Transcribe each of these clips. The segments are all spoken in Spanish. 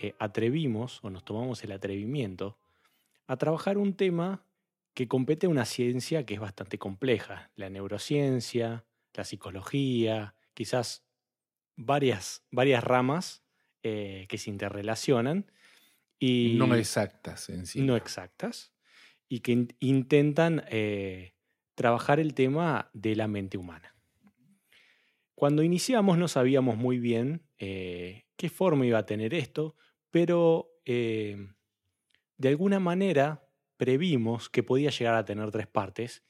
eh, atrevimos o nos tomamos el atrevimiento a trabajar un tema que compete a una ciencia que es bastante compleja, la neurociencia, la psicología, quizás varias, varias ramas eh, que se interrelacionan. Y no exactas en sí. No exactas. Y que intentan eh, trabajar el tema de la mente humana. Cuando iniciamos no sabíamos muy bien eh, qué forma iba a tener esto, pero de alguna manera previmos que podía llegar a tener tres partes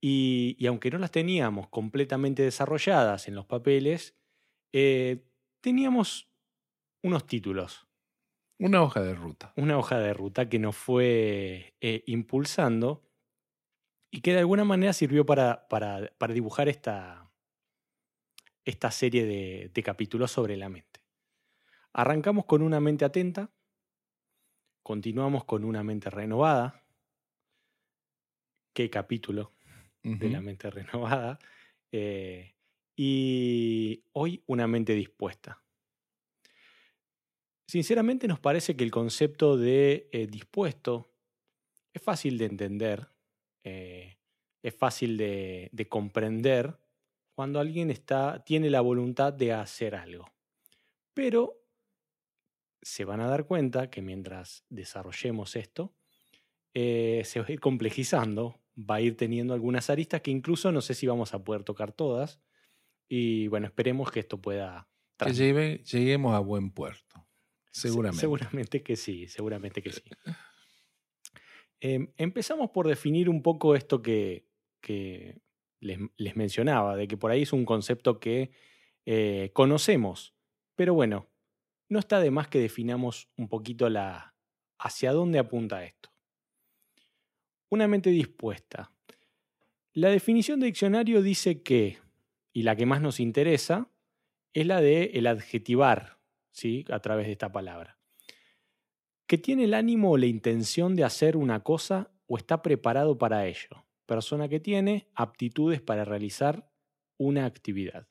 y, aunque no las teníamos completamente desarrolladas en los papeles, teníamos unos títulos. Una hoja de ruta. Una hoja de ruta que nos fue eh, impulsando y que de alguna manera sirvió para, para, dibujar esta, esta serie de, de capítulos sobre la mente. Arrancamos con una mente atenta, continuamos con una mente renovada. ¿Qué capítulo de la mente renovada? Eh, y hoy una mente dispuesta. Sinceramente nos parece que el concepto de eh, dispuesto es fácil de entender, eh, es fácil de, comprender cuando alguien está, tiene la voluntad de hacer algo. Pero se van a dar cuenta que mientras desarrollemos esto, eh, se va a ir complejizando, va a ir teniendo algunas aristas que incluso no sé si vamos a poder tocar todas. Y bueno, esperemos que esto pueda... Que lleguemos a buen puerto. Seguramente. seguramente que sí, seguramente que sí. Em, empezamos por definir un poco esto que, les, mencionaba, de que por ahí es un concepto que eh, conocemos, pero bueno, no está de más que definamos un poquito la, hacia dónde apunta esto. Una mente dispuesta. La definición de diccionario dice que, y la que más nos interesa, es la de el adjetivar, ¿sí? a través de esta palabra. Que tiene el ánimo o la intención de hacer una cosa o está preparado para ello. Persona que tiene aptitudes para realizar una actividad.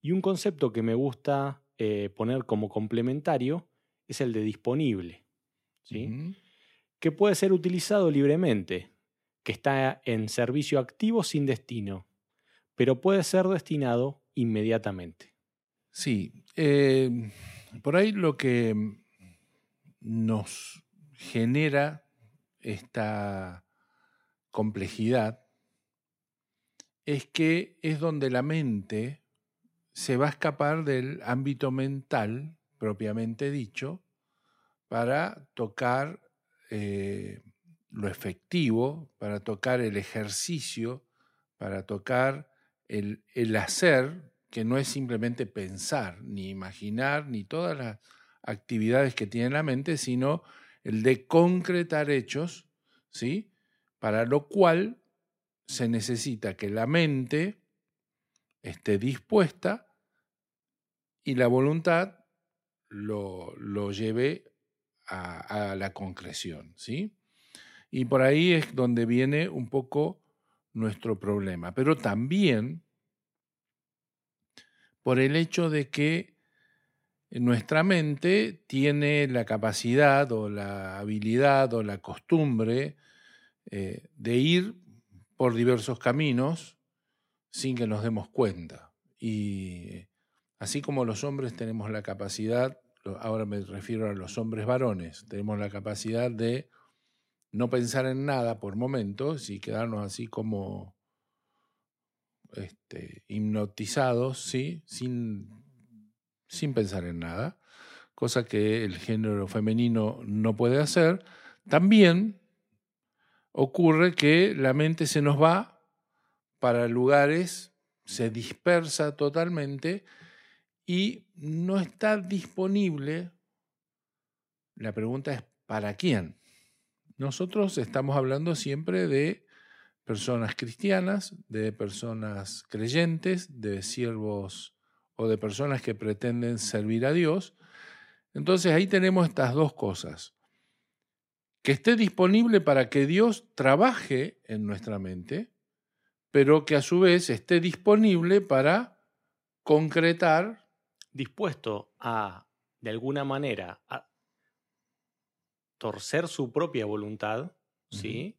Y un concepto que me gusta eh, poner como complementario es el de disponible, ¿sí? que puede ser utilizado libremente, que está en servicio activo sin destino, pero puede ser destinado inmediatamente. Sí, eh, por ahí lo que nos genera esta complejidad es que es donde la mente se va a escapar del ámbito mental propiamente dicho para tocar eh, lo efectivo, para tocar el ejercicio, para tocar el, el hacer que no es simplemente pensar, ni imaginar, ni todas las actividades que tiene la mente, sino el de concretar hechos, ¿sí? Para lo cual se necesita que la mente esté dispuesta y la voluntad lo, lo lleve a, la concreción, ¿sí? Y por ahí es donde viene un poco nuestro problema. Pero también por el hecho de que nuestra mente tiene la capacidad o la habilidad o la costumbre eh, de ir por diversos caminos sin que nos demos cuenta. Y así como los hombres tenemos la capacidad, ahora me refiero a los hombres varones, tenemos la capacidad de no pensar en nada por momentos y quedarnos así como este, hipnotizados, ¿sí? Sin, sin pensar en nada, cosa que el género femenino no puede hacer, también ocurre que la mente se nos va para lugares, se dispersa totalmente y no está disponible la pregunta es, ¿para quién? Nosotros estamos hablando siempre de personas cristianas, de personas creyentes, de siervos o de personas que pretenden servir a Dios. Entonces ahí tenemos estas dos cosas. Que esté disponible para que Dios trabaje en nuestra mente, pero que a su vez esté disponible para concretar. Dispuesto a, de alguna manera, a torcer su propia voluntad, ¿sí?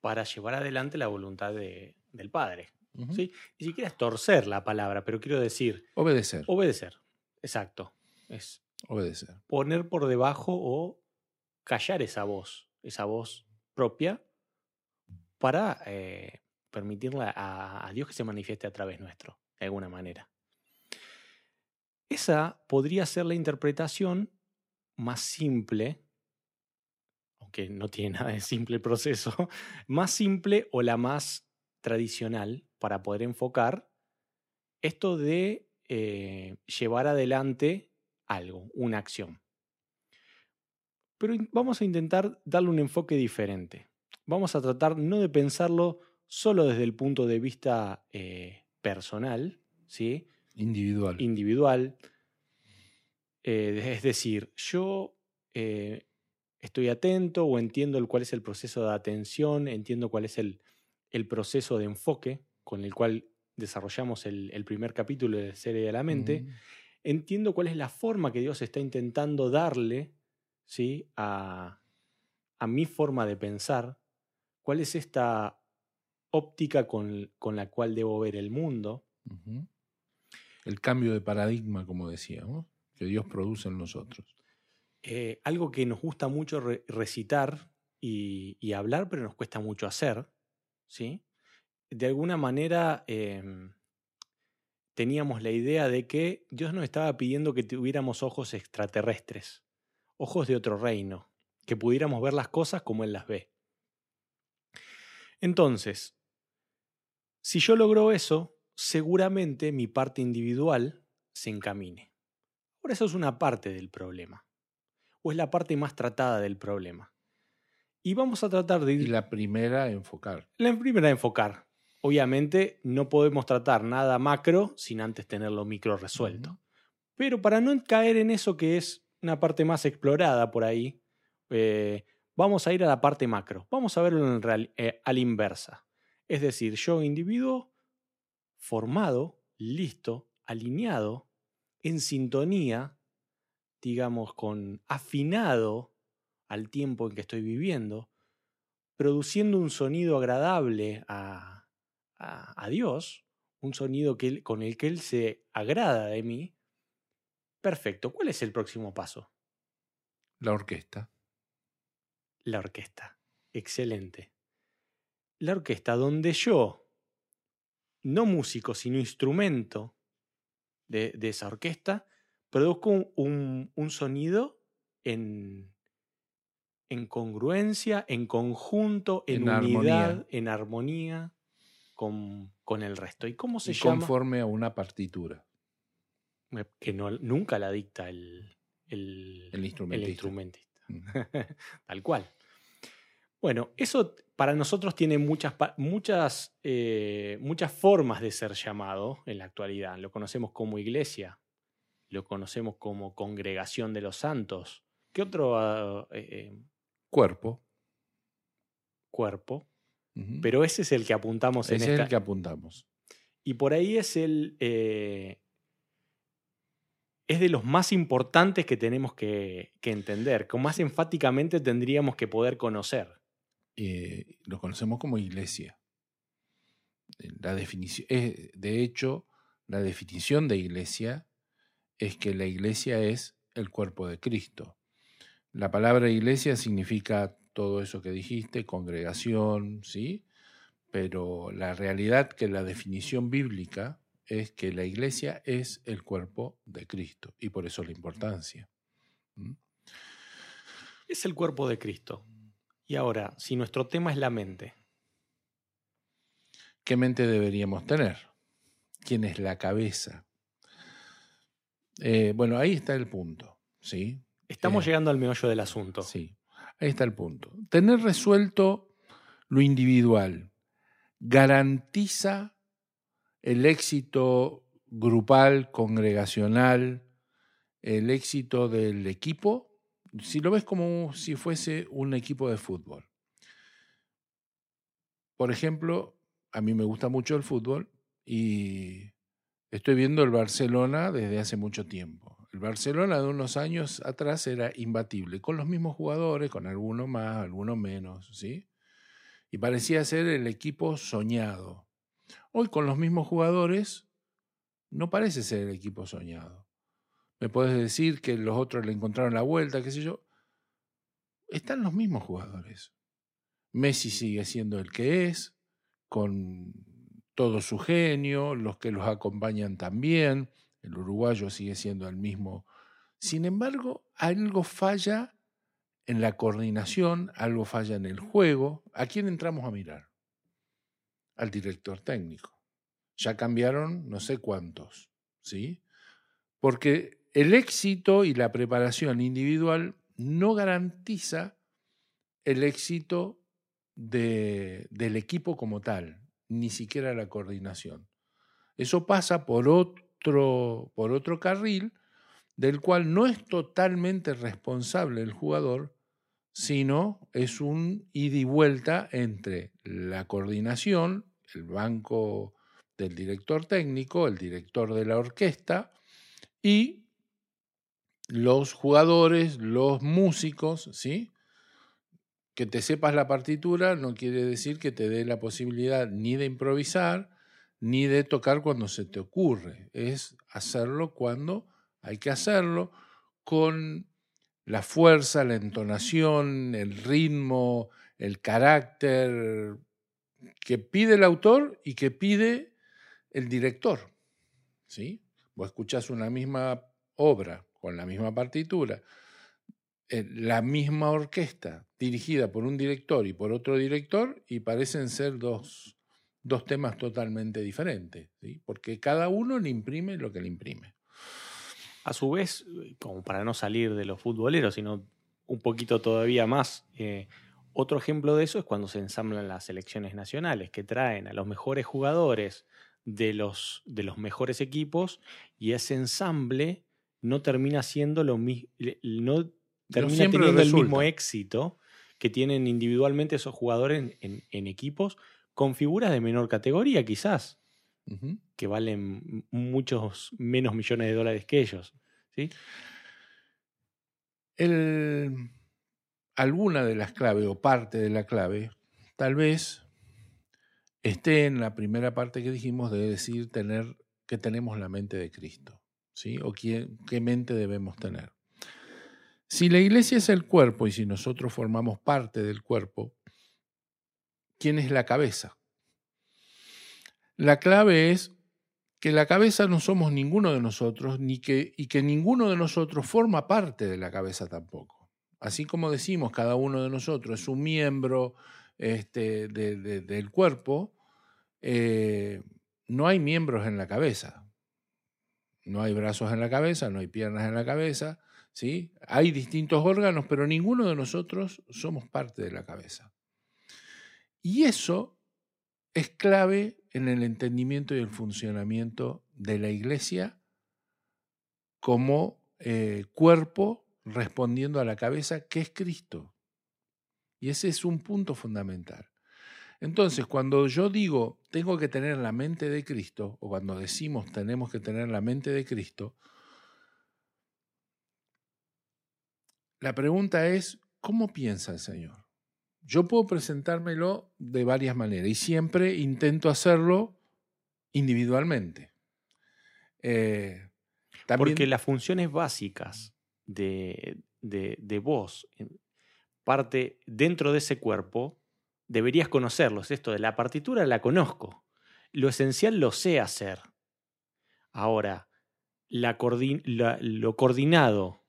Para llevar adelante la voluntad del Padre. ¿sí? Ni siquiera es torcer la palabra, pero quiero decir. Obedecer. Obedecer, exacto. Es obedecer. Poner por debajo o callar esa voz, esa voz propia, para eh, permitirle a, a Dios que se manifieste a través nuestro, de alguna manera. Esa podría ser la interpretación más simple aunque no tiene nada de simple proceso, más simple o la más tradicional para poder enfocar esto de eh, llevar adelante algo, una acción. Pero vamos a intentar darle un enfoque diferente. Vamos a tratar no de pensarlo solo desde el punto de vista eh, personal, ¿sí? Individual. Individual. Eh, es decir, yo estoy atento o entiendo cuál es el proceso de atención, entiendo cuál es el, proceso de enfoque con el cual desarrollamos el, primer capítulo de Serie de la Mente, entiendo cuál es la forma que Dios está intentando darle ¿sí? a, mi forma de pensar, cuál es esta óptica con, la cual debo ver el mundo. El cambio de paradigma, como decíamos, que Dios produce en nosotros. Eh, algo que nos gusta mucho recitar y, hablar, pero nos cuesta mucho hacer, ¿sí? De alguna manera em, teníamos la idea de que Dios nos estaba pidiendo que tuviéramos ojos extraterrestres, ojos de otro reino, que pudiéramos ver las cosas como Él las ve. Entonces, si yo logro eso, seguramente mi parte individual se encamine. Por eso es una parte del problema o es la parte más tratada del problema. Y vamos a tratar de ir... la primera a enfocar. La primera a enfocar. Obviamente no podemos tratar nada macro sin antes tenerlo micro resuelto. Pero para no caer en eso que es una parte más explorada por ahí, eh, vamos a ir a la parte macro. Vamos a verlo en real, eh, a la inversa. Es decir, yo individuo formado, listo, alineado, en sintonía digamos, con afinado al tiempo en que estoy viviendo, produciendo un sonido agradable a, a, Dios, un sonido que con el que Él se agrada de mí, perfecto. ¿Cuál es el próximo paso? La orquesta. La orquesta. Excelente. La orquesta donde yo, no músico, sino instrumento de, de esa orquesta, produzco un, sonido en, en, congruencia, en conjunto, en, unidad, en armonía con, con, el resto. ¿Y cómo se llama? Conforme a una partitura. Que no, nunca la dicta el, el, instrumentista. Tal cual. Bueno, eso para nosotros tiene muchas, muchas, eh, muchas formas de ser llamado en la actualidad. Lo conocemos como iglesia, lo conocemos como congregación de los santos. ¿Qué otro? Ah, eh, eh? cuerpo. Cuerpo. Pero ese es el que apuntamos en esta. Es el que apuntamos. Y por ahí es el. Es de los más importantes que tenemos que, entender, que más enfáticamente tendríamos que poder conocer. Lo conocemos como iglesia. La definición, de hecho, la definición de iglesia es que la iglesia es el cuerpo de Cristo. La palabra iglesia significa todo eso que dijiste, congregación, ¿sí? Pero la realidad que la definición bíblica es que la iglesia es el cuerpo de Cristo y por eso la importancia. Es el cuerpo de Cristo. Y ahora, si nuestro tema es la mente. ¿Qué mente deberíamos tener? ¿Quién es la cabeza? Eh, bueno, ahí está el punto, ¿sí? Estamos Eh, llegando al meollo del asunto. Sí, ahí está el punto. Tener resuelto lo individual garantiza el éxito grupal, congregacional, el éxito del equipo, si lo ves como si fuese un equipo de fútbol. Por ejemplo, a mí me gusta mucho el fútbol y estoy viendo el Barcelona desde hace mucho tiempo. El Barcelona de unos años atrás era imbatible, con los mismos jugadores, con algunos más, algunos menos, ¿sí? Y parecía ser el equipo soñado. Hoy con los mismos jugadores no parece ser el equipo soñado. Me puedes decir que los otros le encontraron la vuelta, qué sé yo. Están los mismos jugadores. Messi sigue siendo el que es, con todo su genio, los que los acompañan también, el uruguayo sigue siendo el mismo. Sin embargo, algo falla en la coordinación, algo falla en el juego. ¿A quién entramos a mirar? Al director técnico. Ya cambiaron no sé cuántos, ¿sí? Porque el éxito y la preparación individual no garantiza el éxito de, del equipo como tal, ni siquiera la coordinación. Eso pasa por otro, por otro carril del cual no es totalmente responsable el jugador, sino es un ida y vuelta entre la coordinación, el banco del director técnico, el director de la orquesta y los jugadores, los músicos, ¿sí? Que te sepas la partitura no quiere decir que te dé la posibilidad ni de improvisar ni de tocar cuando se te ocurre. Es hacerlo cuando hay que hacerlo con la fuerza, la entonación, el ritmo, el carácter que pide el autor y que pide el director. ¿sí? Vos escuchás una misma obra con la misma partitura, eh, la misma orquesta dirigida por un director y por otro director y parecen ser dos, dos temas totalmente diferentes, porque cada uno le imprime lo que le imprime. A su vez, como para no salir de los futboleros, sino un poquito todavía más, eh, otro ejemplo de eso es cuando se ensamblan las selecciones nacionales, que traen a los mejores jugadores de los, de los mejores equipos y ese ensamble no termina siendo lo mismo, no termina teniendo el mismo éxito que tienen individualmente esos jugadores en, en- en equipos con figuras de menor categoría, quizás, que valen muchos menos millones de dólares que ellos. ¿sí? El- alguna de las claves o parte de la clave tal vez esté en la primera parte que dijimos de decir tener que tenemos la mente de Cristo, ¿sí? O qué, mente debemos tener. Si la iglesia es el cuerpo y si nosotros formamos parte del cuerpo, ¿quién es la cabeza? La clave es que la cabeza no somos ninguno de nosotros ni que, y que ninguno de nosotros forma parte de la cabeza tampoco. Así como decimos, cada uno de nosotros es un miembro este, de- de- del cuerpo, eh, no hay miembros en la cabeza. No hay brazos en la cabeza, no hay piernas en la cabeza, ¿sí? Hay distintos órganos, pero ninguno de nosotros somos parte de la cabeza. Y eso es clave en el entendimiento y el funcionamiento de la iglesia como eh, cuerpo respondiendo a la cabeza que es Cristo. Y ese es un punto fundamental. Entonces, cuando yo digo tengo que tener la mente de Cristo, o cuando decimos tenemos que tener la mente de Cristo, la pregunta es, ¿cómo piensa el Señor? Yo puedo presentármelo de varias maneras y siempre intento hacerlo individualmente. Eh, Porque las funciones básicas de, de, de vos, parte dentro de ese cuerpo, deberías conocerlos. Esto de la partitura la conozco. Lo esencial lo sé hacer. Ahora, lo coordinado,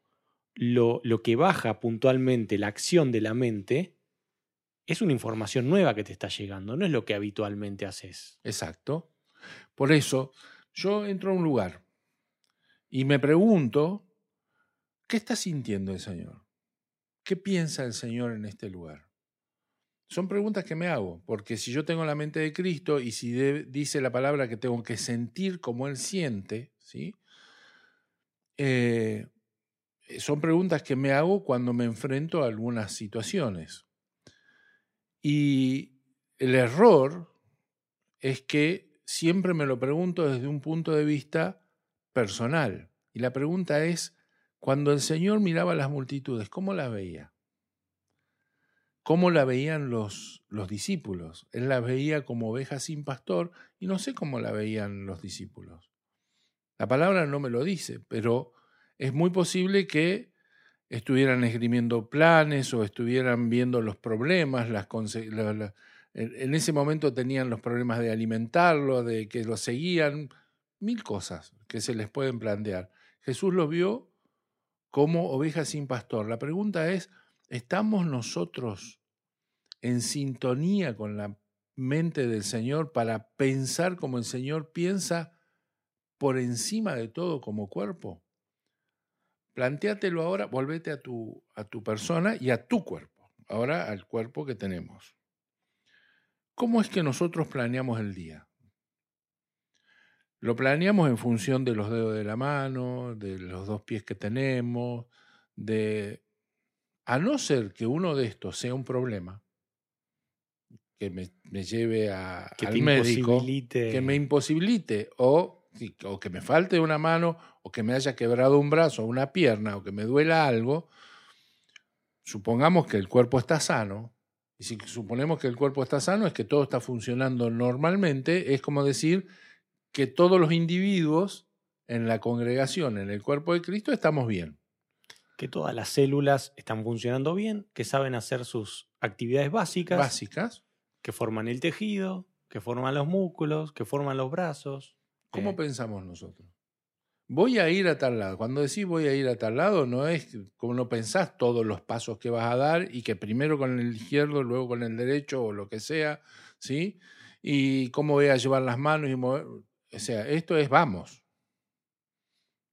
lo, lo que baja puntualmente la acción de la mente, es una información nueva que te está llegando, no es lo que habitualmente haces. Exacto. Por eso, yo entro a un lugar y me pregunto ¿qué está sintiendo el Señor? ¿Qué piensa el Señor en este lugar? Son preguntas que me hago, porque si yo tengo la mente de Cristo y si dice la palabra que tengo que sentir como Él siente, ¿sí? Eh, son preguntas que me hago cuando me enfrento a algunas situaciones. Y el error es que siempre me lo pregunto desde un punto de vista personal. Y la pregunta es, cuando el Señor miraba las multitudes, ¿cómo las veía? ¿Cómo la veían los, los discípulos? Él las veía como ovejas sin pastor y no sé cómo la veían los discípulos. La palabra no me lo dice, pero es muy posible que estuvieran esgrimiendo planes o estuvieran viendo los problemas, las, en ese momento tenían los problemas de alimentarlo, de que lo seguían, mil cosas que se les pueden plantear. Jesús los vio como ovejas sin pastor. La pregunta es, ¿estamos nosotros en sintonía con la mente del Señor para pensar como el Señor piensa por encima de todo como cuerpo? Plantéatelo ahora, volvete a tu, a tu persona y a tu cuerpo, ahora al cuerpo que tenemos. ¿Cómo es que nosotros planeamos el día? Lo planeamos en función de los dedos de la mano, de los dos pies que tenemos, de... A no ser que uno de estos sea un problema, que me, lleve a, al médico, que me imposibilite, o, o que me falte una mano, o que me haya quebrado un brazo o una pierna, o que me duela algo, supongamos que el cuerpo está sano, y si suponemos que el cuerpo está sano, es que todo está funcionando normalmente, es como decir que todos los individuos en la congregación, en el cuerpo de Cristo, estamos bien. Que todas las células están funcionando bien, que saben hacer sus actividades básicas. Básicas. Que forman el tejido, que forman los músculos, que forman los brazos. ¿Cómo eh, pensamos nosotros? Voy a ir a tal lado. Cuando decís voy a ir a tal lado, no es como no pensás todos los pasos que vas a dar y que primero con el izquierdo, luego con el derecho o lo que sea, ¿sí? Y cómo voy a llevar las manos y mover. O sea, esto es vamos.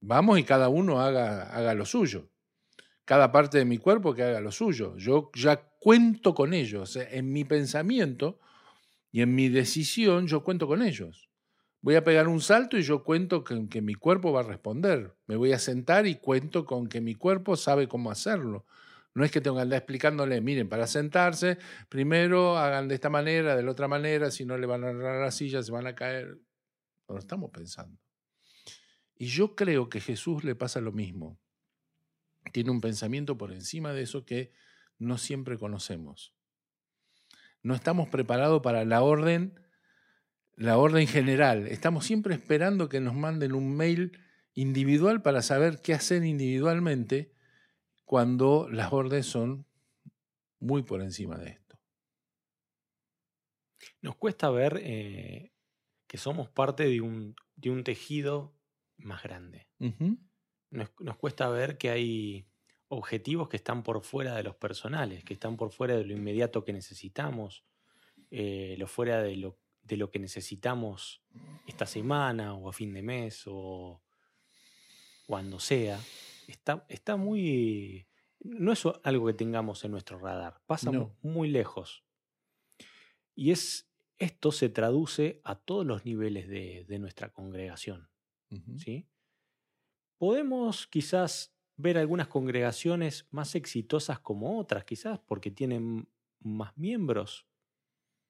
Vamos y cada uno haga, haga lo suyo. Cada parte de mi cuerpo que haga lo suyo. Yo ya cuento con ellos. en mi pensamiento y en mi decisión yo cuento con ellos. Voy a pegar un salto y yo cuento con que mi cuerpo va a responder. Me voy a sentar y cuento con que mi cuerpo sabe cómo hacerlo. No es que tengo que andar explicándole, miren, para sentarse, primero hagan de esta manera, de la otra manera, si no le van a agarrar la silla, se van a caer. No lo estamos pensando. Y yo creo que Jesús le pasa lo mismo. Tiene un pensamiento por encima de eso que no siempre conocemos. No estamos preparados para la orden, la orden general. Estamos siempre esperando que nos manden un mail individual para saber qué hacer individualmente cuando las órdenes son muy por encima de esto. Nos cuesta ver eh, que somos parte de un, de un tejido más grande. Nos, cuesta ver que hay objetivos que están por fuera de los personales, que están por fuera de lo inmediato que necesitamos, eh, lo fuera de lo, de lo que necesitamos esta semana o a fin de mes o cuando sea. Está, está muy... No es algo que tengamos en nuestro radar, pasa muy lejos. Y es esto se traduce a todos los niveles de, nuestra congregación. ¿sí? Podemos quizás ver algunas congregaciones más exitosas como otras, quizás porque tienen más miembros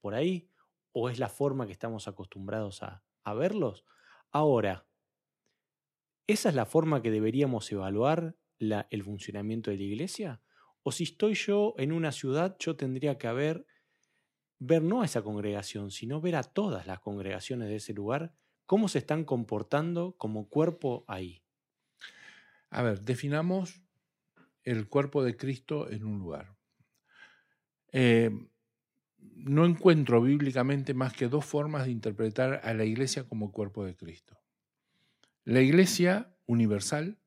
por ahí, o es la forma que estamos acostumbrados a, verlos. Ahora, ¿esa es la forma que deberíamos evaluar el funcionamiento de la iglesia? ¿O si estoy yo en una ciudad, yo tendría que haber ver no a esa congregación, sino ver a todas las congregaciones de ese lugar, cómo se están comportando como cuerpo ahí. A ver, definamos el cuerpo de Cristo en un lugar. Eh, no encuentro bíblicamente más que dos formas de interpretar a la iglesia como cuerpo de Cristo. La iglesia universal,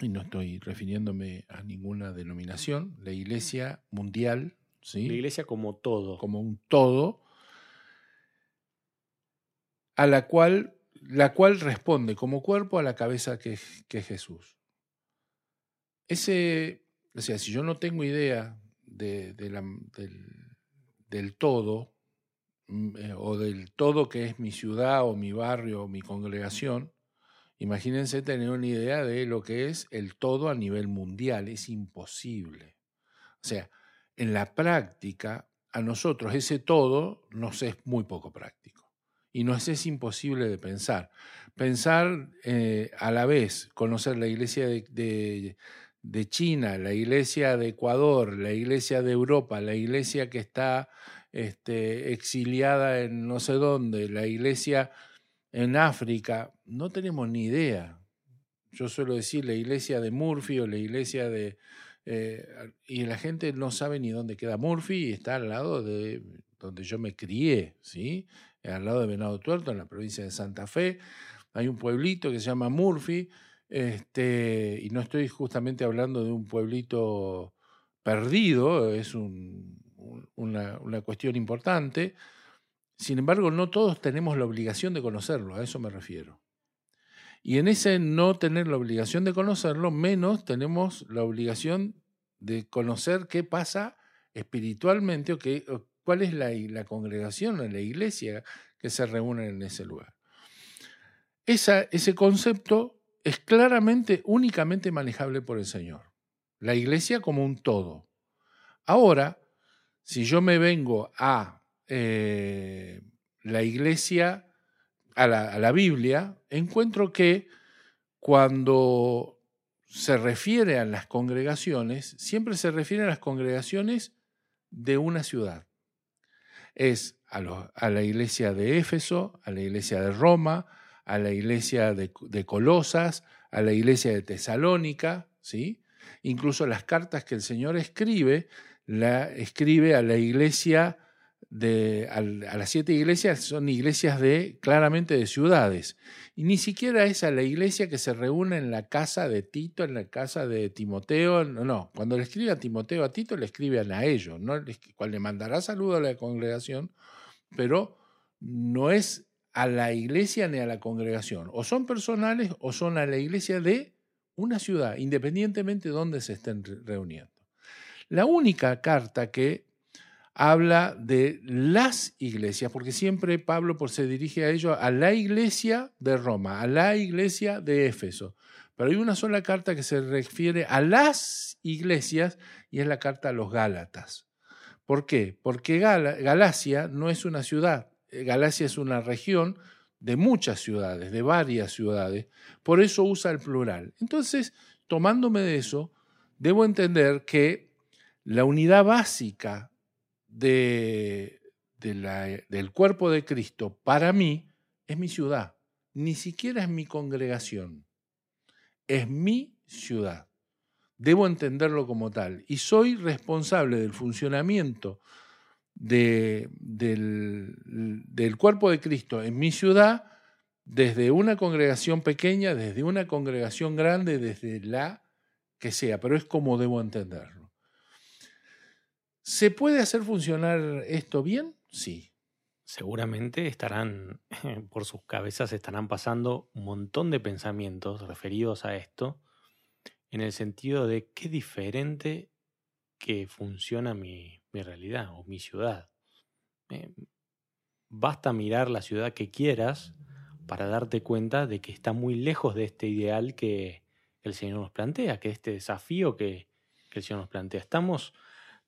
y no estoy refiriéndome a ninguna denominación, la iglesia mundial, la iglesia como todo. Como un todo, a la cual, la cual responde como cuerpo a la cabeza que, es Jesús. ese, o sea, si yo no tengo idea de, del, del, todo, mm, eh, o del todo que es mi ciudad o mi barrio o mi congregación, imagínense tener una idea de lo que es el todo a nivel mundial. Es imposible. O sea, en la práctica, a nosotros ese todo nos es muy poco práctico y nos es imposible de pensar. Pensar eh, a la vez, conocer la iglesia de, China, la iglesia de Ecuador, la iglesia de Europa, la iglesia que está este, exiliada en no sé dónde, la iglesia en África, no tenemos ni idea. Yo suelo decir la iglesia de Murphy o la iglesia de, eh, y la gente no sabe ni dónde queda Murphy y está al lado de donde yo me crié, ¿sí? Al lado de Venado Tuerto, en la provincia de Santa Fe. Hay un pueblito que se llama Murphy, este, y no estoy justamente hablando de un pueblito perdido, es una, cuestión importante. Sin embargo, no todos tenemos la obligación de conocerlo, a eso me refiero. Y en ese no tener la obligación de conocerlo, menos tenemos la obligación de conocer qué pasa espiritualmente o, qué, cuál es la, la congregación, la iglesia que se reúne en ese lugar. Esa, ese concepto es claramente, únicamente manejable por el Señor. La iglesia como un todo. Ahora, si yo me vengo a eh, la iglesia a la, Biblia, encuentro que cuando se refiere a las congregaciones, siempre se refiere a las congregaciones de una ciudad. Es a, la iglesia de Éfeso, a la iglesia de Roma, a la iglesia de, de Colosas, a la iglesia de Tesalónica, ¿sí? Incluso las cartas que el Señor escribe, la escribe a la iglesia a, las siete iglesias son iglesias de claramente de ciudades. Y ni siquiera es a la iglesia que se reúne en la casa de Tito, en la casa de Timoteo. No, no. Cuando le escribe a Timoteo a Tito, le escriben a ellos, ¿no? cual le mandará saludo a la congregación, pero no es a la iglesia ni a la congregación. O son personales o son a la iglesia de una ciudad, independientemente de dónde se estén reuniendo. La única carta que habla de las iglesias, porque siempre Pablo se dirige a ello, a la iglesia de Roma, a la iglesia de Éfeso. Pero hay una sola carta que se refiere a las iglesias y es la carta a los Gálatas. ¿Por qué? Porque Galacia no es una ciudad, eh, Galacia es una región de muchas ciudades, de varias ciudades, por eso usa el plural. Entonces, tomándome de eso, debo entender que la unidad básica de, del cuerpo de Cristo para mí es mi ciudad, ni siquiera es mi congregación, es mi ciudad. Debo entenderlo como tal y soy responsable del funcionamiento de, del, del cuerpo de Cristo en mi ciudad desde una congregación pequeña, desde una congregación grande, desde la que sea, pero es como debo entenderlo. ¿Se puede hacer funcionar esto bien? Sí. Seguramente estarán, por sus cabezas estarán pasando un montón de pensamientos referidos a esto, en el sentido de qué diferente que funciona mi, realidad o mi ciudad. Eh, basta mirar la ciudad que quieras para darte cuenta de que está muy lejos de este ideal que el Señor nos plantea, que este desafío que, que el Señor nos plantea. Estamos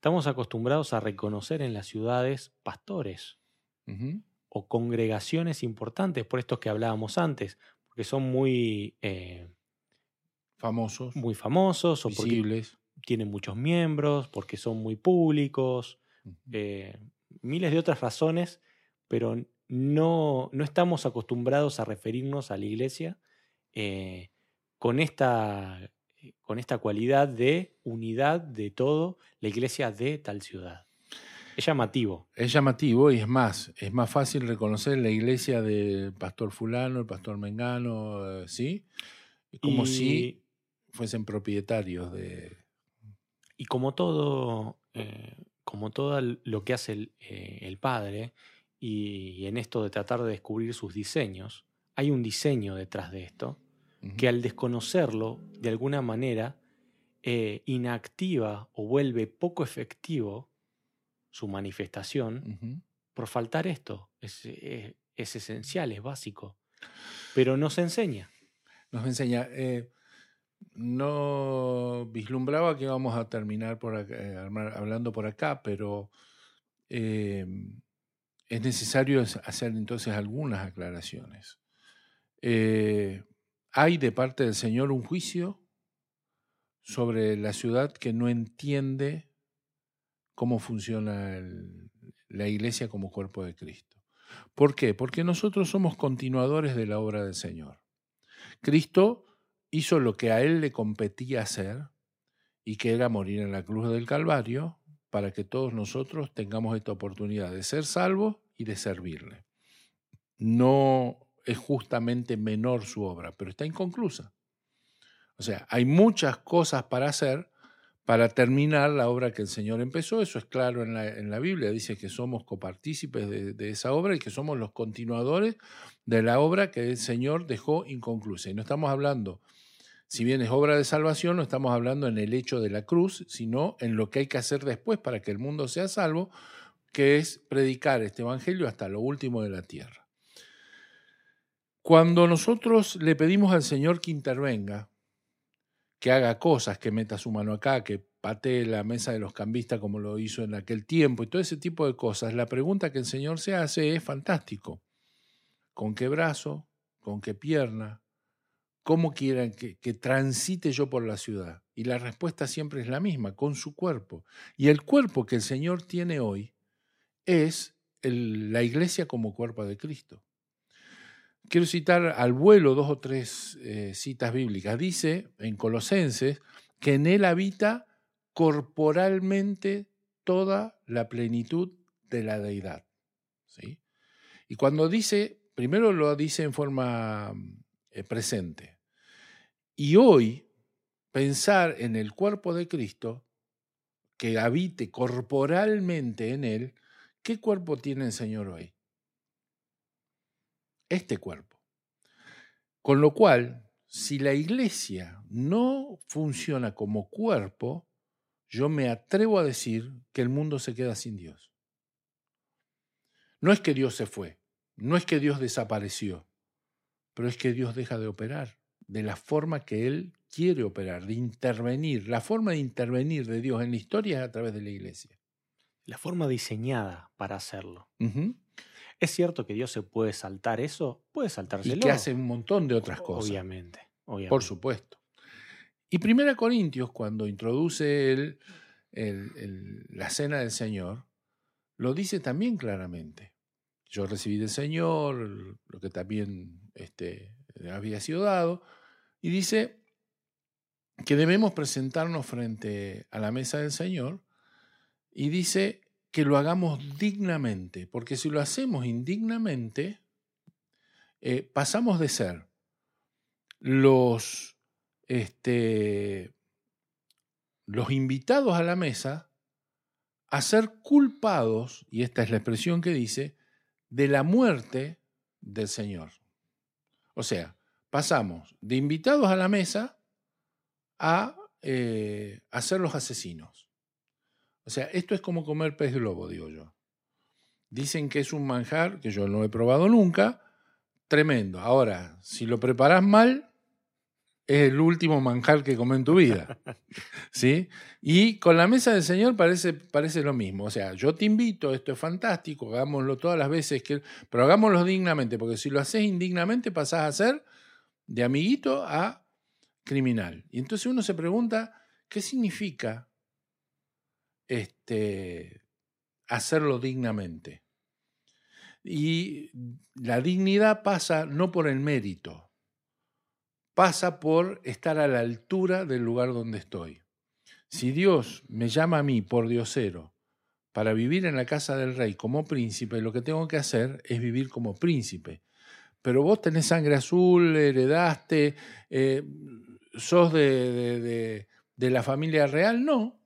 Estamos acostumbrados a reconocer en las ciudades pastores o congregaciones importantes, por estos que hablábamos antes, porque son muy eh, famosos, muy famosos o visibles. tienen muchos miembros, porque son muy públicos, eh, miles de otras razones, pero no, no, estamos acostumbrados a referirnos a la iglesia eh, con esta con esta cualidad de unidad de todo, la iglesia de tal ciudad. Es llamativo. Es llamativo y es más, es más fácil reconocer la iglesia del pastor fulano, el pastor mengano, eh, ¿sí? Como si fuesen propietarios de... Y como todo, eh, como todo lo que hace el, padre, y en esto de tratar de descubrir sus diseños, hay un diseño detrás de esto que al desconocerlo, de alguna manera, eh, inactiva o vuelve poco efectivo su manifestación por faltar esto. Es, es- es esencial, es básico. Pero no se enseña. Nos enseña. eh, no vislumbraba que íbamos a terminar por acá, eh, hablando por acá, pero eh, es necesario es- hacer entonces algunas aclaraciones. Eh, hay de parte del Señor un juicio sobre la ciudad que no entiende cómo funciona la iglesia como cuerpo de Cristo. ¿Por qué? Porque nosotros somos continuadores de la obra del Señor. Cristo hizo lo que a él le competía hacer y que era morir en la cruz del Calvario para que todos nosotros tengamos esta oportunidad de ser salvos y de servirle. No es justamente menor su obra, pero está inconclusa. O sea, hay muchas cosas para hacer para terminar la obra que el Señor empezó. Eso es claro en la, Biblia. Dice que somos copartícipes de, de esa obra y que somos los continuadores de la obra que el Señor dejó inconclusa. Y no estamos hablando, si bien es obra de salvación, no estamos hablando en el hecho de la cruz, sino en lo que hay que hacer después para que el mundo sea salvo, que es predicar este Evangelio hasta lo último de la tierra. Cuando nosotros le pedimos al Señor que intervenga, que haga cosas, que meta su mano acá, que patee la mesa de los cambistas como lo hizo en aquel tiempo y todo ese tipo de cosas, la pregunta que el Señor se hace es fantástico. ¿Con qué brazo? ¿Con qué pierna? ¿Cómo quieran que, que transite yo por la ciudad? Y la respuesta siempre es la misma, con su cuerpo. Y el cuerpo que el Señor tiene hoy es el- la iglesia como cuerpo de Cristo. Quiero citar al vuelo dos o tres eh, citas bíblicas. Dice en Colosenses que en él habita corporalmente toda la plenitud de la deidad. ¿sí? Y cuando dice, primero lo dice en forma eh, presente. Y hoy, pensar en el cuerpo de Cristo, que habite corporalmente en él, ¿qué cuerpo tiene el Señor hoy? Este cuerpo. Con lo cual, si la iglesia no funciona como cuerpo, yo me atrevo a decir que el mundo se queda sin Dios. No es que Dios se fue, no es que Dios desapareció, pero es que Dios deja de operar de la forma que Él quiere operar, de intervenir. La forma de intervenir de Dios en la historia es a través de la iglesia. La forma diseñada para hacerlo. ¿Es cierto que Dios se puede saltar eso? Puede saltárselo. Y que hace un montón de otras cosas. Obviamente, obviamente. Por supuesto. Y Primera Corintios, cuando introduce el- el- el- la cena del Señor, lo dice también claramente. Yo recibí del Señor lo que también este, había sido dado, y dice que debemos presentarnos frente a la mesa del Señor, y dice que lo hagamos dignamente, porque si lo hacemos indignamente, eh, pasamos de ser los, este, los invitados a la mesa a ser culpados, y esta es la expresión que dice, de la muerte del Señor. O sea, pasamos de invitados a la mesa a, eh, a ser los asesinos. O sea, esto es como comer pez globo, digo yo. Dicen que es un manjar que yo no he probado nunca, tremendo. Ahora, si lo preparas mal, es el último manjar que comes en tu vida. ¿Sí? Y con la mesa del Señor parece, parece lo mismo. O sea, yo te invito, esto es fantástico, hagámoslo todas las veces que. Pero hagámoslo dignamente, porque si lo haces indignamente pasás a ser de amiguito a criminal. Y entonces uno se pregunta, ¿qué significa este, hacerlo dignamente? Y la dignidad pasa no por el mérito, pasa por estar a la altura del lugar donde estoy. Si Dios me llama a mí por diosero para vivir en la casa del rey como príncipe, lo que tengo que hacer es vivir como príncipe. Pero vos tenés sangre azul, heredaste, eh, sos de, de, de, de la familia real, no.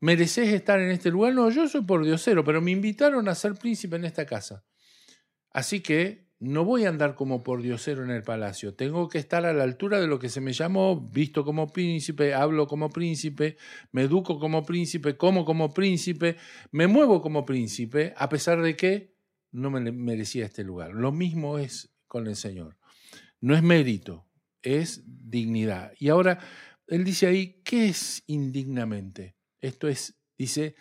¿Mereces estar en este lugar? No, yo soy por diosero, pero me invitaron a ser príncipe en esta casa. Así que no voy a andar como por diosero en el palacio, tengo que estar a la altura de lo que se me llamó, visto como príncipe, hablo como príncipe, me educo como príncipe, como como príncipe, me muevo como príncipe, a pesar de que no me merecía este lugar. Lo mismo es con el Señor. No es mérito, es dignidad. Y ahora, él dice ahí, ¿qué es indignamente? Esto es, dice,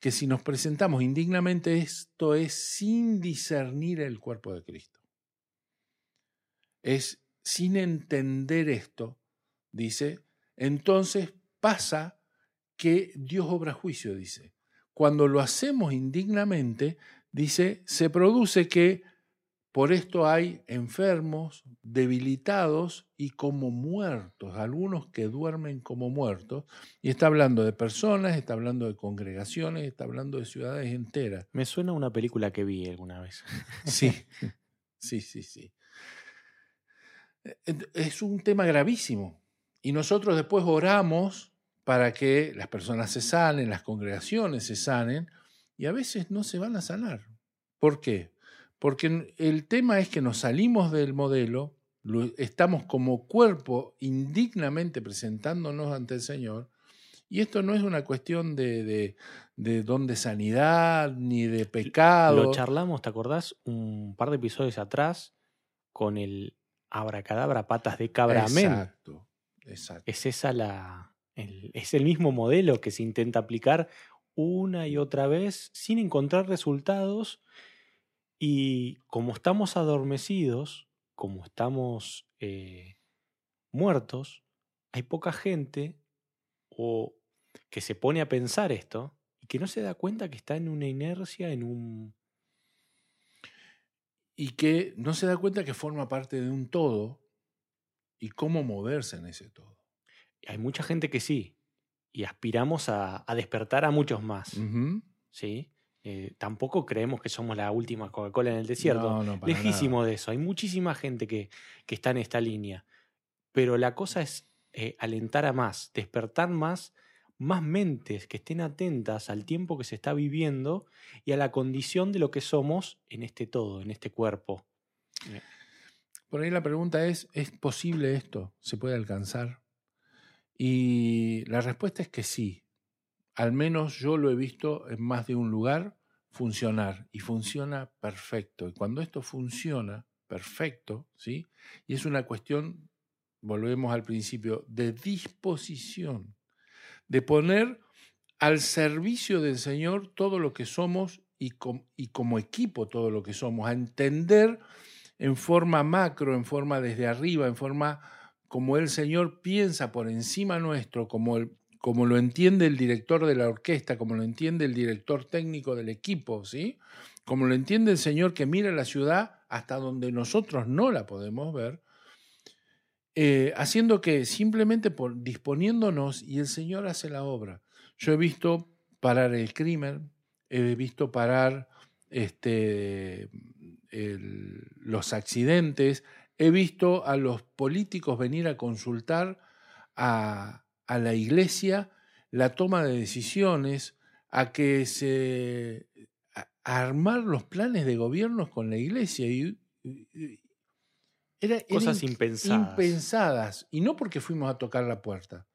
que si nos presentamos indignamente, esto es sin discernir el cuerpo de Cristo. Es sin entender esto, dice, entonces pasa que Dios obra juicio, dice. Cuando lo hacemos indignamente, dice, se produce que por esto hay enfermos, debilitados y como muertos, algunos que duermen como muertos. Y está hablando de personas, está hablando de congregaciones, está hablando de ciudades enteras. Me suena a una película que vi alguna vez. Sí, sí, sí, sí. Es un tema gravísimo. Y nosotros después oramos para que las personas se sanen, las congregaciones se sanen, y a veces no se van a sanar. ¿Por qué? Porque el tema es que nos salimos del modelo, estamos como cuerpo indignamente presentándonos ante el Señor, y esto no es una cuestión de, de, de don de sanidad ni de pecado. Lo charlamos, ¿te acordás? Un par de episodios atrás con el abracadabra patas de cabra Exacto, exacto. Es esa la. es el mismo modelo que se intenta aplicar una y otra vez sin encontrar resultados y como estamos adormecidos, como estamos eh, muertos, hay poca gente o que se pone a pensar esto y que no se da cuenta que está en una inercia, en un... Y que no se da cuenta que forma parte de un todo y cómo moverse en ese todo. Hay mucha gente que sí, y aspiramos a, despertar a muchos más. ¿sí? Eh, tampoco creemos que somos la última Coca-Cola en el desierto. Lejísimo de eso. Hay muchísima gente que, que, está en esta línea. Pero la cosa es eh, alentar a más, despertar más, más mentes que estén atentas al tiempo que se está viviendo y a la condición de lo que somos en este todo, en este cuerpo. Eh. Por ahí la pregunta es, ¿es posible esto? ¿Se puede alcanzar? Y la respuesta es que sí. Al menos yo lo he visto en más de un lugar funcionar y funciona perfecto. Y cuando esto funciona perfecto, ¿sí? Y es una cuestión, volvemos al principio, de disposición, de poner al servicio del Señor todo lo que somos y, y como equipo todo lo que somos, a entender en forma macro, en forma desde arriba, en forma como el Señor piensa por encima nuestro, como el, como lo entiende el director de la orquesta, como lo entiende el director técnico del equipo, ¿sí? Como lo entiende el Señor que mira la ciudad hasta donde nosotros no la podemos ver, eh, haciendo que simplemente por, disponiéndonos y el Señor hace la obra. Yo he visto parar el crimen, he visto parar este, los accidentes, he visto a los políticos venir a consultar a, a la iglesia la toma de decisiones, a que se armar los planes de gobierno con la iglesia y, era, cosas impensadas. impensadas y no porque fuimos a tocar la puerta,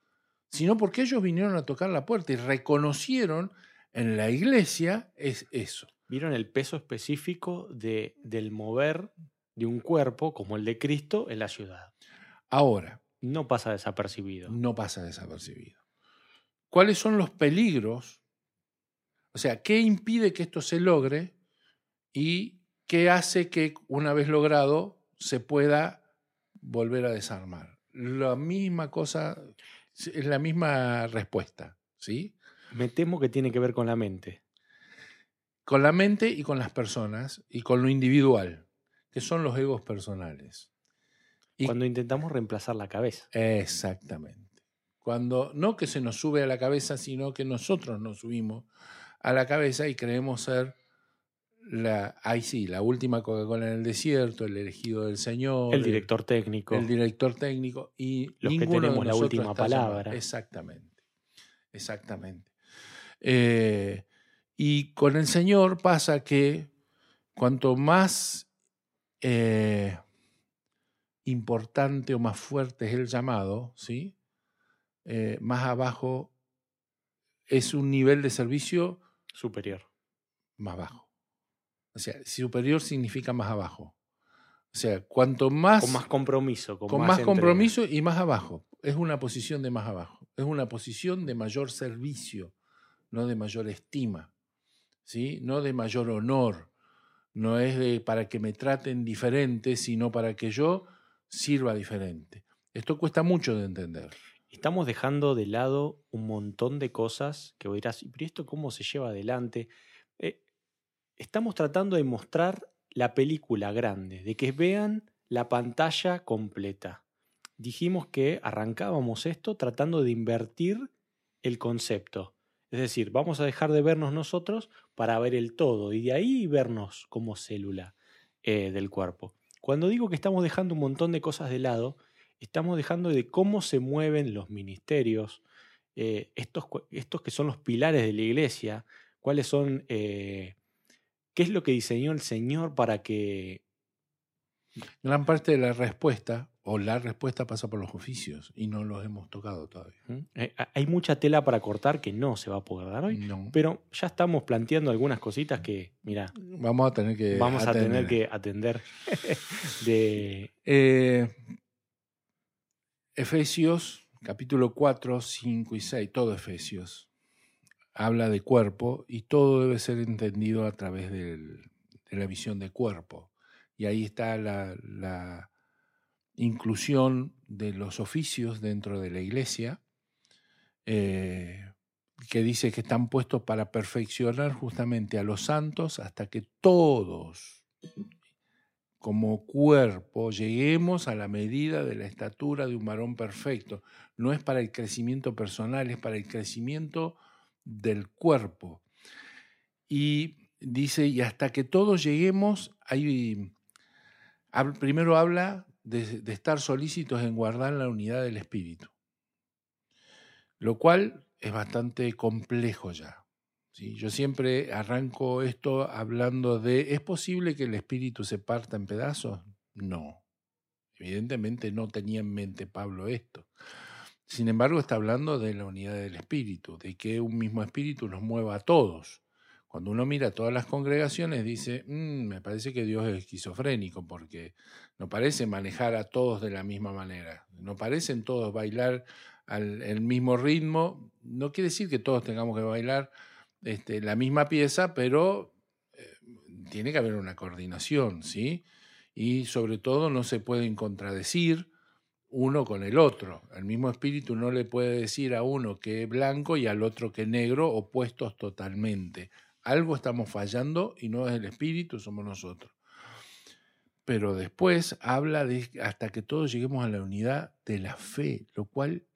sino porque ellos vinieron a tocar la puerta y reconocieron en la iglesia es eso. Vieron el peso específico de, del mover de un cuerpo como el de Cristo en la ciudad. Ahora, no pasa desapercibido. No pasa desapercibido. ¿Cuáles son los peligros? O sea, ¿qué impide que esto se logre y qué hace que una vez logrado se pueda volver a desarmar? La misma cosa, es la misma respuesta, ¿sí? Me temo que tiene que ver con la mente. Con la mente y con las personas y con lo individual, que son los egos personales. Cuando intentamos reemplazar la cabeza. Exactamente. Cuando no que se nos sube a la cabeza, sino que nosotros nos subimos a la cabeza y creemos ser la, ahí sí, la última Coca-Cola en el desierto, el elegido del Señor. El director técnico. El director técnico y los que tenemos la última palabra. Exactamente, exactamente. Eh, y con el Señor pasa que cuanto más eh, importante o más fuerte es el llamado, ¿sí? Eh, más abajo es un nivel de servicio superior. Más bajo. O sea, superior significa más abajo. O sea, cuanto más... Con más compromiso. Con, más, compromiso y más abajo. Es una posición de más abajo. Es una posición de mayor servicio, no de mayor estima, ¿sí? no de mayor honor. No es de para que me traten diferente, sino para que yo sirva diferente. Esto cuesta mucho de entender. Estamos dejando de lado un montón de cosas que dirás, ¿pero esto cómo se lleva adelante? Eh, estamos tratando de mostrar la película grande, de que vean la pantalla completa. Dijimos que arrancábamos esto tratando de invertir el concepto. Es decir, vamos a dejar de vernos nosotros para ver el todo y de ahí vernos como célula eh, del cuerpo. Cuando digo que estamos dejando un montón de cosas de lado, estamos dejando de cómo se mueven los ministerios, eh, estos, estos, que son los pilares de la iglesia, cuáles son, eh, qué es lo que diseñó el Señor para que... Gran parte de la respuesta, o la respuesta pasa por los oficios, y no los hemos tocado todavía. Eh, hay mucha tela para cortar que no se va a poder dar hoy, pero ya estamos planteando algunas cositas que, mira, vamos a tener que vamos a tener que atender. de, Efesios, capítulo 4, 5 y 6, todo Efesios, habla de cuerpo y todo debe ser entendido a través de la visión de cuerpo. Y ahí está la, inclusión de los oficios dentro de la iglesia, eh, que dice que están puestos para perfeccionar justamente a los santos hasta que todos como cuerpo lleguemos a la medida de la estatura de un varón perfecto. No es para el crecimiento personal, es para el crecimiento del cuerpo. Y dice, y hasta que todos lleguemos, primero habla de, estar solícitos en guardar la unidad del espíritu, lo cual es bastante complejo ya. Yo siempre arranco esto hablando de, ¿es posible que el espíritu se parta en pedazos? No. Evidentemente no tenía en mente Pablo esto. Sin embargo, está hablando de la unidad del espíritu, de que un mismo espíritu nos mueva a todos. Cuando uno mira todas las congregaciones, dice, mm, me parece que Dios es esquizofrénico, porque no parece manejar a todos de la misma manera. No parecen todos bailar al mismo ritmo. No quiere decir que todos tengamos que bailar este, la misma pieza, pero eh, tiene que haber una coordinación, ¿sí? Y sobre todo no se pueden contradecir uno con el otro. El mismo espíritu no le puede decir a uno que es blanco y al otro que es negro, opuestos totalmente. Algo estamos fallando y no es el espíritu, somos nosotros. Pero después habla de hasta que todos lleguemos a la unidad de la fe, lo cual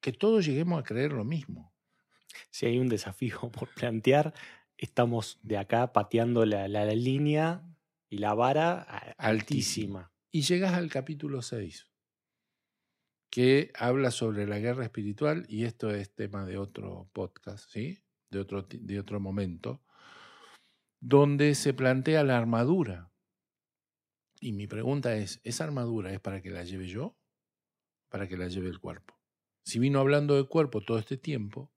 que todos lleguemos a creer lo mismo si hay un desafío por plantear, estamos de acá pateando la, línea y la vara altísima. Y llegas al capítulo 6, que habla sobre la guerra espiritual, y esto es tema de otro podcast, ¿sí? de, otro, de otro momento, donde se plantea la armadura. Y mi pregunta es, ¿esa armadura es para que la lleve yo? ¿Para que la lleve el cuerpo? Si vino hablando de cuerpo todo este tiempo,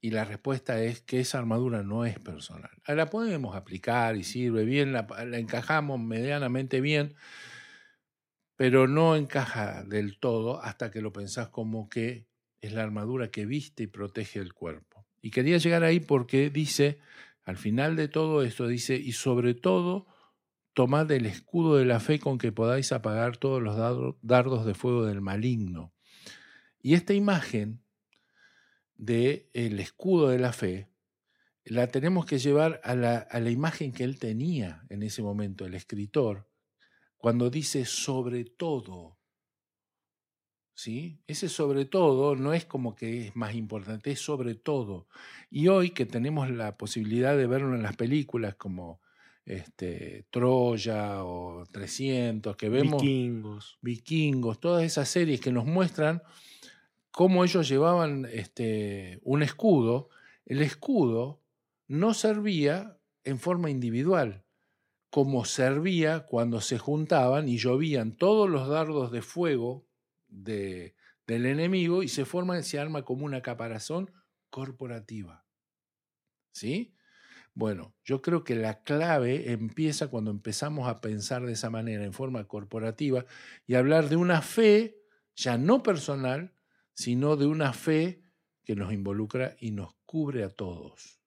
y la respuesta es que esa armadura no es personal. La podemos aplicar y sirve bien, la, encajamos medianamente bien, pero no encaja del todo hasta que lo pensás como que es la armadura que viste y protege el cuerpo. Y quería llegar ahí porque dice, al final de todo esto, dice, y sobre todo, tomad el escudo de la fe con que podáis apagar todos los dardos de fuego del maligno. Y esta imagen del el escudo de la fe, la tenemos que llevar a la, a la imagen que él tenía en ese momento, el escritor, cuando dice sobre todo. ¿Sí? Ese sobre todo no es como que es más importante, es sobre todo. Y hoy que tenemos la posibilidad de verlo en las películas como este, Troya o 300, que vemos... Vikingos. Vikingos, todas esas series que nos muestran cómo ellos llevaban este, un escudo, el escudo no servía en forma individual. como servía cuando se juntaban y llovían todos los dardos de fuego de, del enemigo y se forma, se arma como una caparazón corporativa. ¿Sí? Bueno, yo creo que la clave empieza cuando empezamos a pensar de esa manera, en forma corporativa, y hablar de una fe ya no personal, sino de una fe que nos involucra y nos cubre a todos.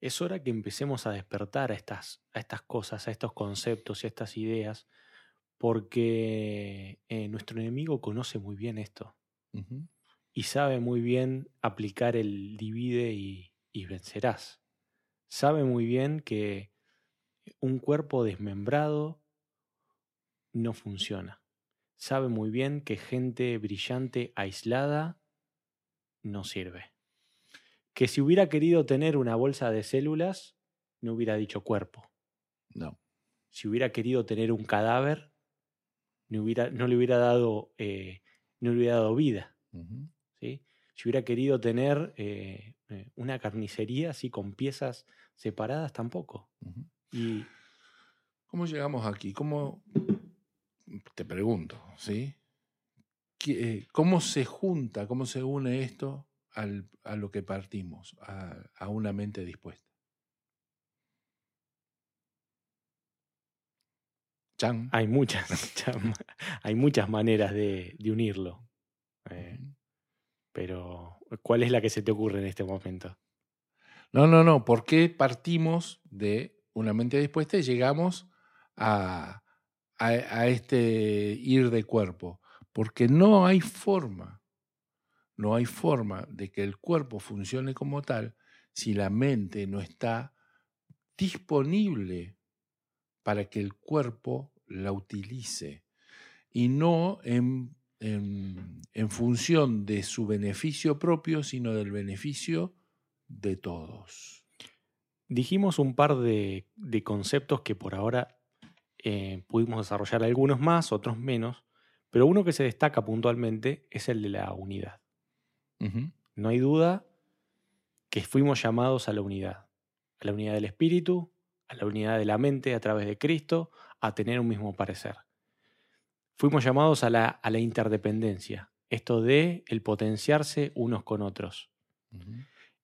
Es hora que empecemos a despertar a estas, a estas cosas, a estos conceptos y a estas ideas, porque eh, nuestro enemigo conoce muy bien esto y sabe muy bien aplicar el divide y, y vencerás. Sabe muy bien que un cuerpo desmembrado no funciona. Sabe muy bien que gente brillante aislada no sirve. Que si hubiera querido tener una bolsa de células, no hubiera dicho cuerpo. No. Si hubiera querido tener un cadáver, no, hubiera, no le hubiera dado, eh, no le hubiera dado vida. ¿sí? Si hubiera querido tener eh, eh, una carnicería así con piezas separadas, tampoco. y, ¿Cómo llegamos aquí? ¿Cómo, te pregunto, ¿sí? ¿Cómo se junta, cómo se une esto a lo que partimos, a, una mente dispuesta? Hay muchas, hay muchas maneras de, unirlo. Eh, pero, ¿cuál es la que se te ocurre en este momento? No, no, no. ¿Por qué partimos de una mente dispuesta y llegamos a, a, este ir de cuerpo? Porque no hay forma, no hay forma de que el cuerpo funcione como tal si la mente no está disponible para que el cuerpo la utilice y no en, en, función de su beneficio propio, sino del beneficio de todos. Dijimos un par de, de conceptos que por ahora eh, pudimos desarrollar algunos más, otros menos, pero uno que se destaca puntualmente es el de la unidad. No hay duda que fuimos llamados a la unidad, a la unidad del espíritu, a la unidad de la mente a través de Cristo, a tener un mismo parecer. Fuimos llamados a la, a la interdependencia, esto de el potenciarse unos con otros.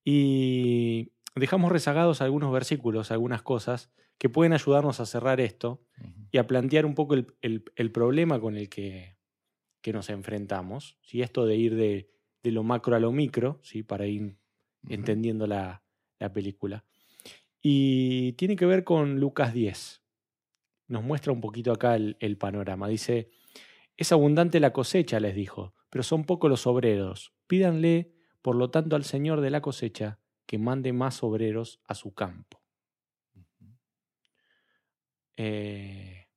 Y dejamos rezagados algunos versículos, algunas cosas que pueden ayudarnos a cerrar esto y a plantear un poco el, problema con el que, que nos enfrentamos. ¿sí? Esto de ir de, lo macro a lo micro, ¿sí? para ir entendiendo la, película. Y tiene que ver con Lucas 10. Nos muestra un poquito acá el, el panorama. Dice, es abundante la cosecha, les dijo, pero son pocos los obreros. Pídanle, por lo tanto, al Señor de la cosecha que mande más obreros a su campo. Eh,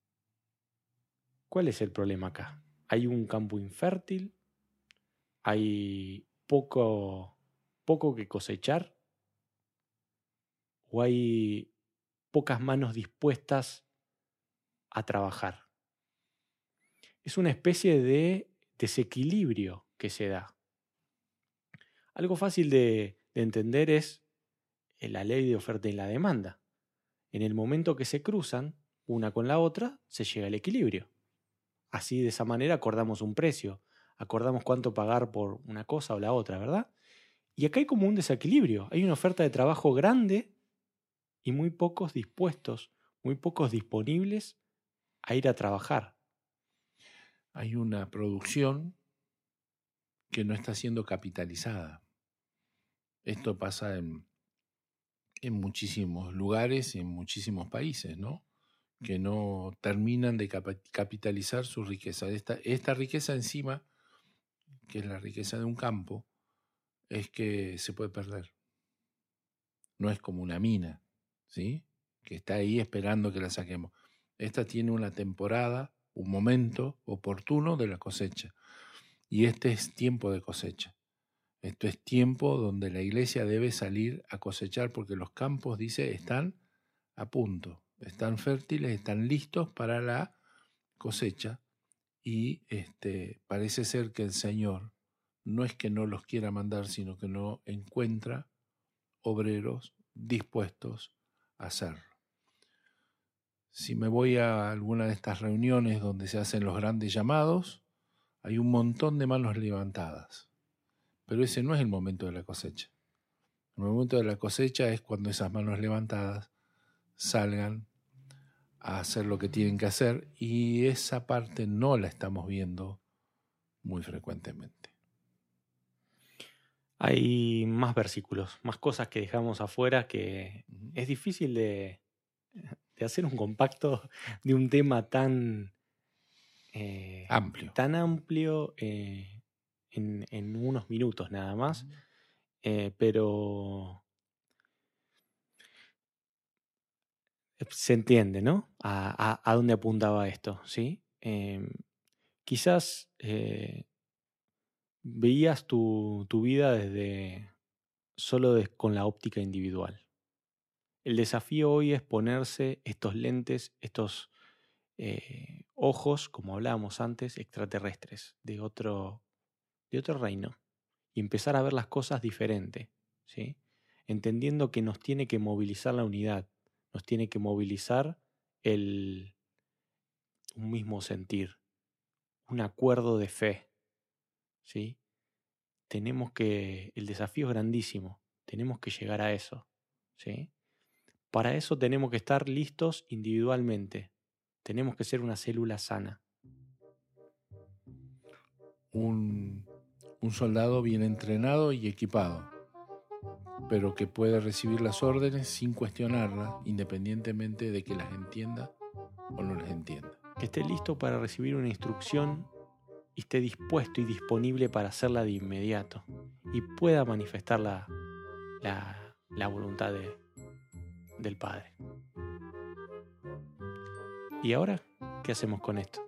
¿Cuál es el problema acá? Hay un campo infértil, hay poco, poco que cosechar, o hay pocas manos dispuestas a trabajar. Es una especie de desequilibrio que se da. Algo fácil de, de entender es la ley de oferta y la demanda. En el momento que se cruzan, una con la otra, se llega al equilibrio. Así de esa manera acordamos un precio, acordamos cuánto pagar por una cosa o la otra, ¿verdad? Y acá hay como un desequilibrio, hay una oferta de trabajo grande y muy pocos dispuestos, muy pocos disponibles a ir a trabajar. Hay una producción que no está siendo capitalizada. Esto pasa en, en muchísimos lugares, en muchísimos países, ¿no? que no terminan de capitalizar su riqueza. Esta, esta riqueza encima, que es la riqueza de un campo, es que se puede perder. No es como una mina, ¿sí? Que está ahí esperando que la saquemos. Esta tiene una temporada, un momento oportuno de la cosecha. Y este es tiempo de cosecha. Esto es tiempo donde la iglesia debe salir a cosechar porque los campos, dice, están a punto están fértiles, están listos para la cosecha y este, parece ser que el Señor no es que no los quiera mandar, sino que no encuentra obreros dispuestos hacerlo. Si me voy a alguna de estas reuniones donde se hacen los grandes llamados, hay un montón de manos levantadas. Pero ese no es el momento de la cosecha. El momento de la cosecha es cuando esas manos levantadas salgan a hacer lo que tienen que hacer y esa parte no la estamos viendo muy frecuentemente. Hay más versículos, más cosas que dejamos afuera que es difícil de, hacer un compacto de un tema tan eh, amplio. Tan amplio eh, en, unos minutos nada más. Eh, pero se entiende, ¿no? A, dónde apuntaba esto, ¿sí? Em, quizás veías tu, vida desde solo con la óptica individual. El desafío hoy es ponerse estos lentes, estos eh, ojos, como hablábamos antes, extraterrestres, de otro, de otro reino, y empezar a ver las cosas diferente, ¿sí? entendiendo que nos tiene que movilizar la unidad, nos tiene que movilizar el, un mismo sentir, un acuerdo de fe, ¿sí? Tenemos que, el desafío es grandísimo, tenemos que llegar a eso, ¿sí? Para eso tenemos que estar listos individualmente, tenemos que ser una célula sana. Un, un soldado bien entrenado y equipado, pero que puede recibir las órdenes sin cuestionarlas, independientemente de que las entienda o no las entienda. Que esté listo para recibir una instrucción y esté dispuesto y disponible para hacerla de inmediato y pueda manifestar la, la, voluntad del Padre. ¿Y ahora qué hacemos con esto?